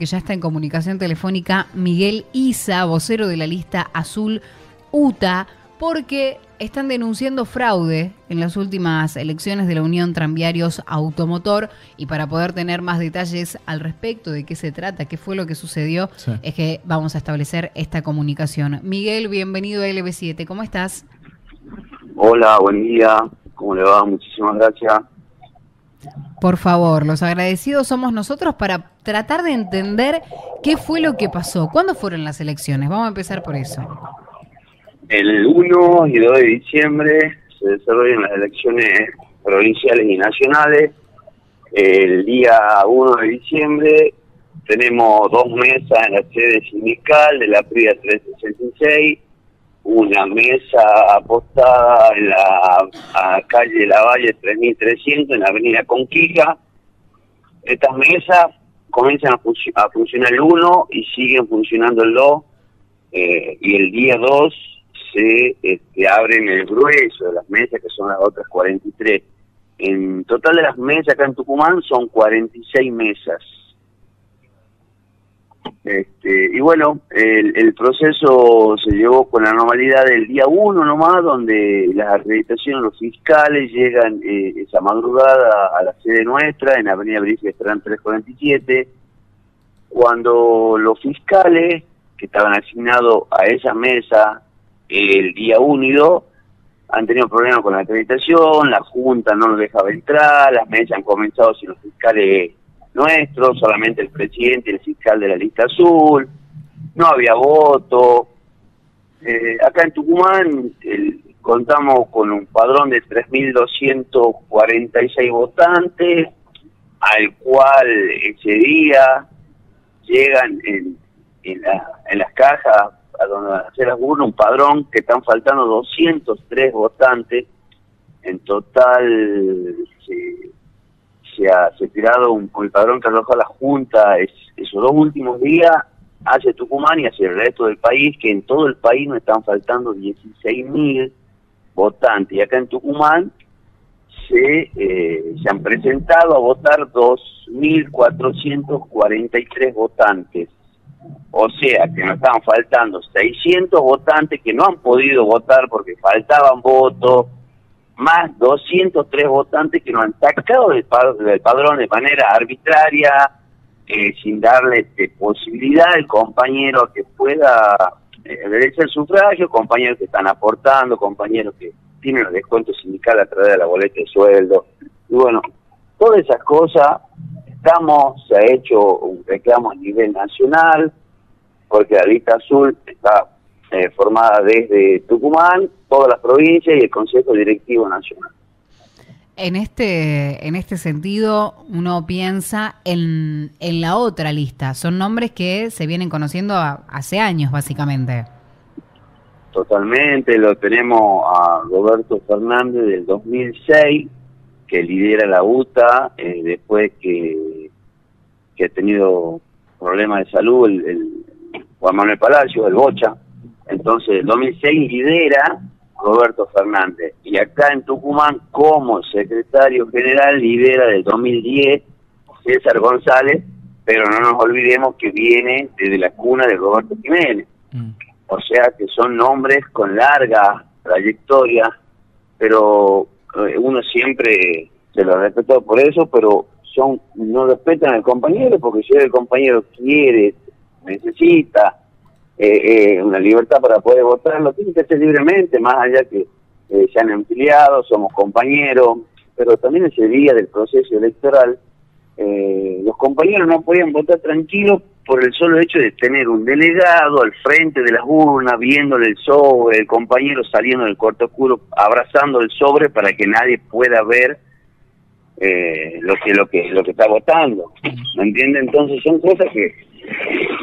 que ya está en comunicación telefónica Miguel Isa, vocero de la lista azul UTA, porque están denunciando fraude en las últimas elecciones de la Unión Tranviarios Automotor y para poder tener más detalles al respecto de qué se trata, qué fue lo que sucedió, Sí. es que vamos a establecer esta comunicación. Miguel, bienvenido a LB7, ¿cómo estás? Hola, buen día. ¿Cómo le va? Muchísimas gracias. Por favor, los agradecidos somos nosotros para tratar de entender qué fue lo que pasó. ¿Cuándo fueron las elecciones? Vamos a empezar por eso. El 1 y 2 de diciembre se desarrollan las elecciones provinciales y nacionales. El día 1 de diciembre tenemos dos mesas en la sede sindical de la PRIA 366, una mesa apostada en la a calle La Valle 3300 en la avenida Conquija. Estas mesas comienzan a funcionar el 1 y siguen funcionando el 2 eh, y el día 2 se este, abren el grueso de las mesas, que son las otras 43. En total de las mesas acá en Tucumán son 46 mesas. Este, y bueno, el, el proceso se llevó con la normalidad del día 1 nomás, donde las acreditaciones, los fiscales llegan eh, esa madrugada a la sede nuestra, en Avenida Brice Esperán 347, cuando los fiscales que estaban asignados a esa mesa el día 1 y 2 han tenido problemas con la acreditación, la Junta no los dejaba entrar, las mesas han comenzado sin los fiscales nuestros, solamente el presidente y el fiscal de la lista azul, no había voto. Eh, acá en Tucumán el- contamos con un padrón de 3.246 votantes, al cual ese día llegan en, en, la- en las cajas a donde hacer las un padrón que están faltando 203 votantes. En total se ha, se ha tirado un, el padrón que arrojó la Junta es, esos dos últimos días hacia Tucumán y hacia el resto del país, que en todo el país nos están faltando 16.000 votantes. Y acá en Tucumán se, eh, se han presentado a votar 2.443 votantes. O sea que nos estaban faltando 600 votantes que no han podido votar porque faltaban votos, más 203 votantes que nos han sacado del, pa- del padrón de manera arbitraria, eh, sin darle este, posibilidad al compañero que pueda eh, ejercer el sufragio, compañeros que están aportando, compañeros que tienen los descuentos sindicales a través de la boleta de sueldo. Y bueno, todas esas cosas, estamos, se ha hecho un reclamo a nivel nacional, porque la lista azul está eh, formada desde Tucumán, todas las provincias y el Consejo Directivo Nacional. En este, en este sentido, uno piensa en, en la otra lista. Son nombres que se vienen conociendo a- hace años, básicamente. Totalmente, lo tenemos a Roberto Fernández del 2006, que lidera la UTA, eh, después que, que ha tenido problemas de salud, el, el Juan Manuel Palacio, el Bocha. Entonces, el 2006 lidera Roberto Fernández. Y acá en Tucumán, como secretario general, lidera del 2010 César González, pero no nos olvidemos que viene desde la cuna de Roberto Jiménez. Mm. O sea que son nombres con larga trayectoria, pero eh, uno siempre se lo respetó por eso, pero son no respetan al compañero porque si el compañero quiere, necesita eh, eh, una libertad para poder votar, lo tiene que hacer libremente, más allá que eh, sean empleados, somos compañeros, pero también ese día del proceso electoral, eh, los compañeros no podían votar tranquilos por el solo hecho de tener un delegado al frente de las urnas, viéndole el sobre, el compañero saliendo del cuarto oscuro, abrazando el sobre para que nadie pueda ver eh, lo que lo que lo que está votando. ¿Me entiende? Entonces son cosas que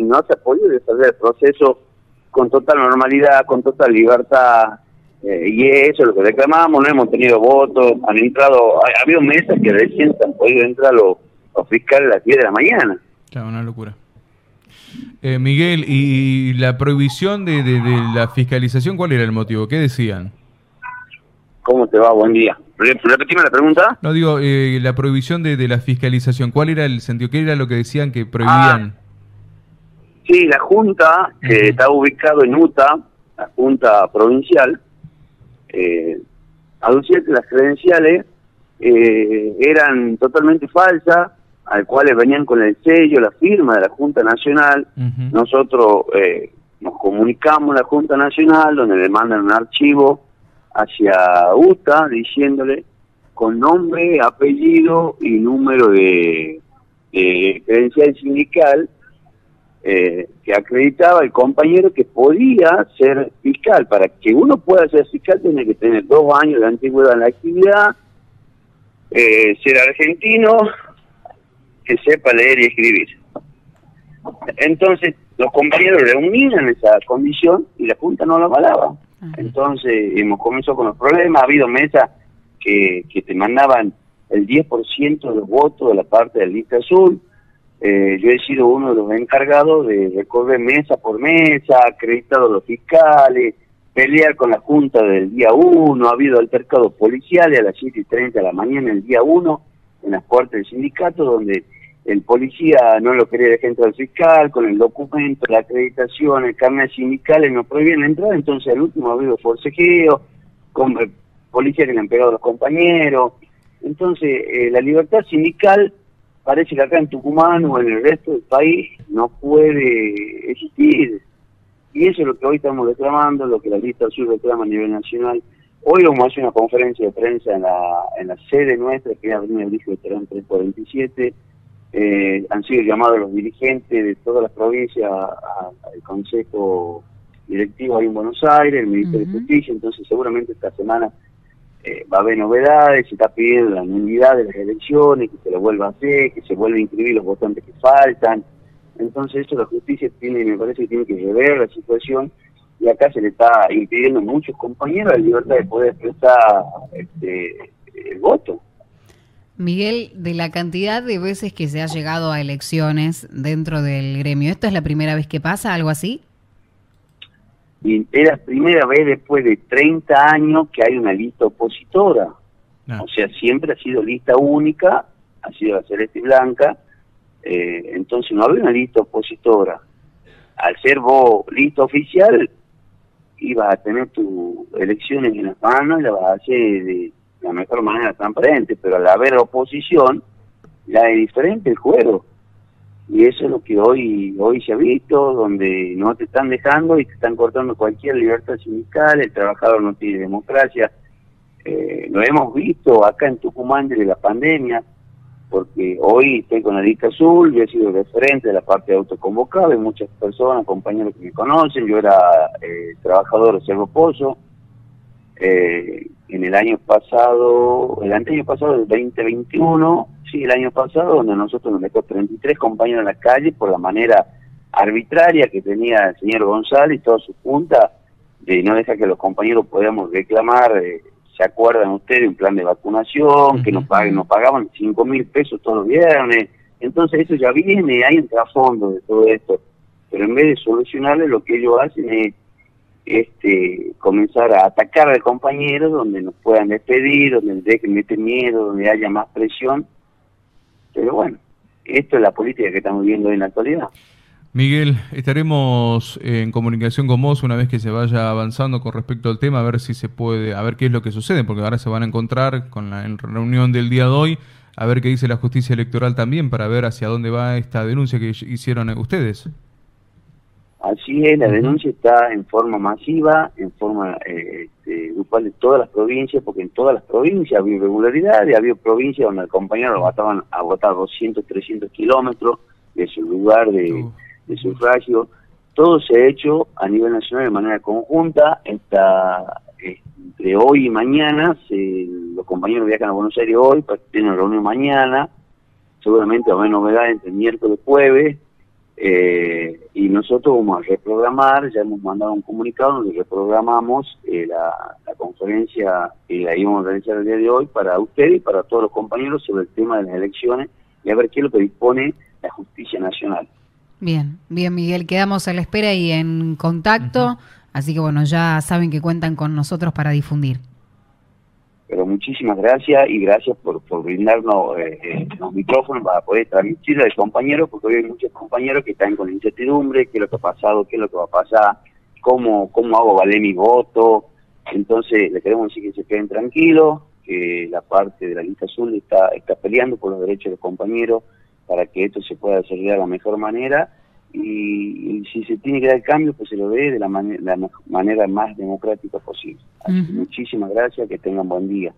no se ha podido desarrollar el proceso con total normalidad, con total libertad. eh, y eso es lo que reclamamos, no hemos tenido votos, han entrado, ha, ha habido mesas que recién se han podido entrar los, fiscales a las 10 de la mañana. Claro, una locura. Eh, Miguel, ¿y la prohibición de- de la fiscalización cuál era el motivo? ¿Qué decían? ¿Cómo te va? Buen día. Re- Repetime la pregunta. No digo, eh, la prohibición de, de la fiscalización, ¿cuál era el sentido? ¿Qué era lo que decían que prohibían? Sí, la Junta, que está ubicado en UTA, la Junta Provincial, eh, aducía que las credenciales eh, eran totalmente falsas, al cuales venían con el sello, la firma de la Junta Nacional. Nosotros eh, nos comunicamos a la Junta Nacional, donde le mandan un archivo hacia UTA diciéndole con nombre, apellido y número de, de credencial sindical eh, que acreditaba el compañero que podía ser fiscal. Para que uno pueda ser fiscal tiene que tener dos años de antigüedad en la actividad, eh, ser argentino, que sepa leer y escribir. Entonces, los compañeros reunían esa condición y la Junta no la avalaba. Entonces, hemos comenzado con los problemas. Ha habido mesas que, que te mandaban el 10% de los votos de la parte del lista azul eh, yo he sido uno de los encargados de recorrer mesa por mesa, acreditado a los fiscales, pelear con la Junta del día 1, ha habido altercados policiales a las 7 y 30 de la mañana el día 1 en las puertas del sindicato, donde el policía no lo quería dejar entrar al fiscal, con el documento, la acreditación, el carnet sindical, no prohibían la entrada, entonces al último ha habido forcejeo, con eh, policía que le han pegado a los compañeros, entonces eh, la libertad sindical parece que acá en Tucumán o en el resto del país no puede existir. Y eso es lo que hoy estamos reclamando, lo que la lista sur reclama a nivel nacional. Hoy vamos a hacer una conferencia de prensa en la, en la sede nuestra, que es Avenida Eligio Veterán 347. Eh, han sido llamados los dirigentes de todas las provincias al Consejo Directivo ahí en Buenos Aires, el Ministerio de Justicia, entonces seguramente esta semana eh, va a haber novedades, se está pidiendo la nulidad de las elecciones, que se lo vuelva a hacer, que se vuelva a inscribir los votantes que faltan. Entonces eso la justicia tiene, me parece que tiene que rever la situación y acá se le está impidiendo a muchos compañeros la libertad de poder expresar este, el voto. Miguel, de la cantidad de veces que se ha llegado a elecciones dentro del gremio, ¿esto es la primera vez que pasa, algo así? Y es la primera vez después de 30 años que hay una lista opositora. Ah. O sea, siempre ha sido lista única, ha sido la Celeste Blanca, eh, entonces no había una lista opositora. Al ser vos lista oficial, ibas a tener tus elecciones en las manos y las vas a hacer de la mejor manera transparente, pero al haber oposición, ya es diferente el juego y eso es lo que hoy hoy se ha visto, donde no te están dejando y te están cortando cualquier libertad sindical, el trabajador no tiene democracia. Eh, lo hemos visto acá en Tucumán desde la pandemia, porque hoy estoy con la lista azul, yo he sido referente de la parte de autoconvocado, hay muchas personas, compañeros que me conocen, yo era eh, trabajador de Cerro Pozo, eh, en el año pasado, el año pasado, el 2021, sí, el año pasado, donde nosotros nos dejó 33 compañeros en la calle por la manera arbitraria que tenía el señor González y toda su junta de no dejar que los compañeros podamos reclamar, eh, se acuerdan ustedes, un plan de vacunación, que nos, paguen, nos pagaban 5 mil pesos todos los viernes, entonces eso ya viene, hay un trasfondo de todo esto, pero en vez de solucionarle lo que ellos hacen es este, comenzar a atacar al compañero, donde nos puedan despedir, donde dejen meter miedo, donde haya más presión. Pero bueno, esto es la política que estamos viendo en la actualidad. Miguel, estaremos en comunicación con vos una vez que se vaya avanzando con respecto al tema, a ver si se puede, a ver qué es lo que sucede, porque ahora se van a encontrar con la reunión del día de hoy, a ver qué dice la justicia electoral también, para ver hacia dónde va esta denuncia que hicieron ustedes. Así es, la denuncia está en forma masiva, en forma eh, este, grupal de todas las provincias, porque en todas las provincias había irregularidades, había provincias donde el compañero lo mataban a votar 200, 300 kilómetros de su lugar de, sufragio. Todo se ha hecho a nivel nacional de manera conjunta. Está, entre hoy y mañana, los compañeros viajan a Buenos Aires hoy, tienen reunión mañana. Seguramente haber novedades entre miércoles y jueves eh, y nosotros vamos a reprogramar, ya hemos mandado un comunicado donde reprogramamos eh, la, conferencia que la íbamos a realizar el día de hoy para usted y para todos los compañeros sobre el tema de las elecciones y a ver qué es lo que dispone la justicia nacional. Bien, bien Miguel, quedamos a la espera y en contacto, así que bueno, ya saben que cuentan con nosotros para difundir. Pero muchísimas gracias y gracias por, por brindarnos eh, eh, los micrófonos para poder transmitir al compañero, porque hoy hay muchos compañeros que están con incertidumbre, qué es lo que ha pasado, qué es lo que va a pasar, cómo, cómo hago valer mi voto. Entonces, le queremos decir que se queden tranquilos, que la parte de la lista azul está, está peleando por los derechos de los compañeros para que esto se pueda desarrollar de la mejor manera y, si se tiene que dar cambio, pues se lo dé de la, la manera más democrática posible. Muchísimas gracias, que tengan buen día.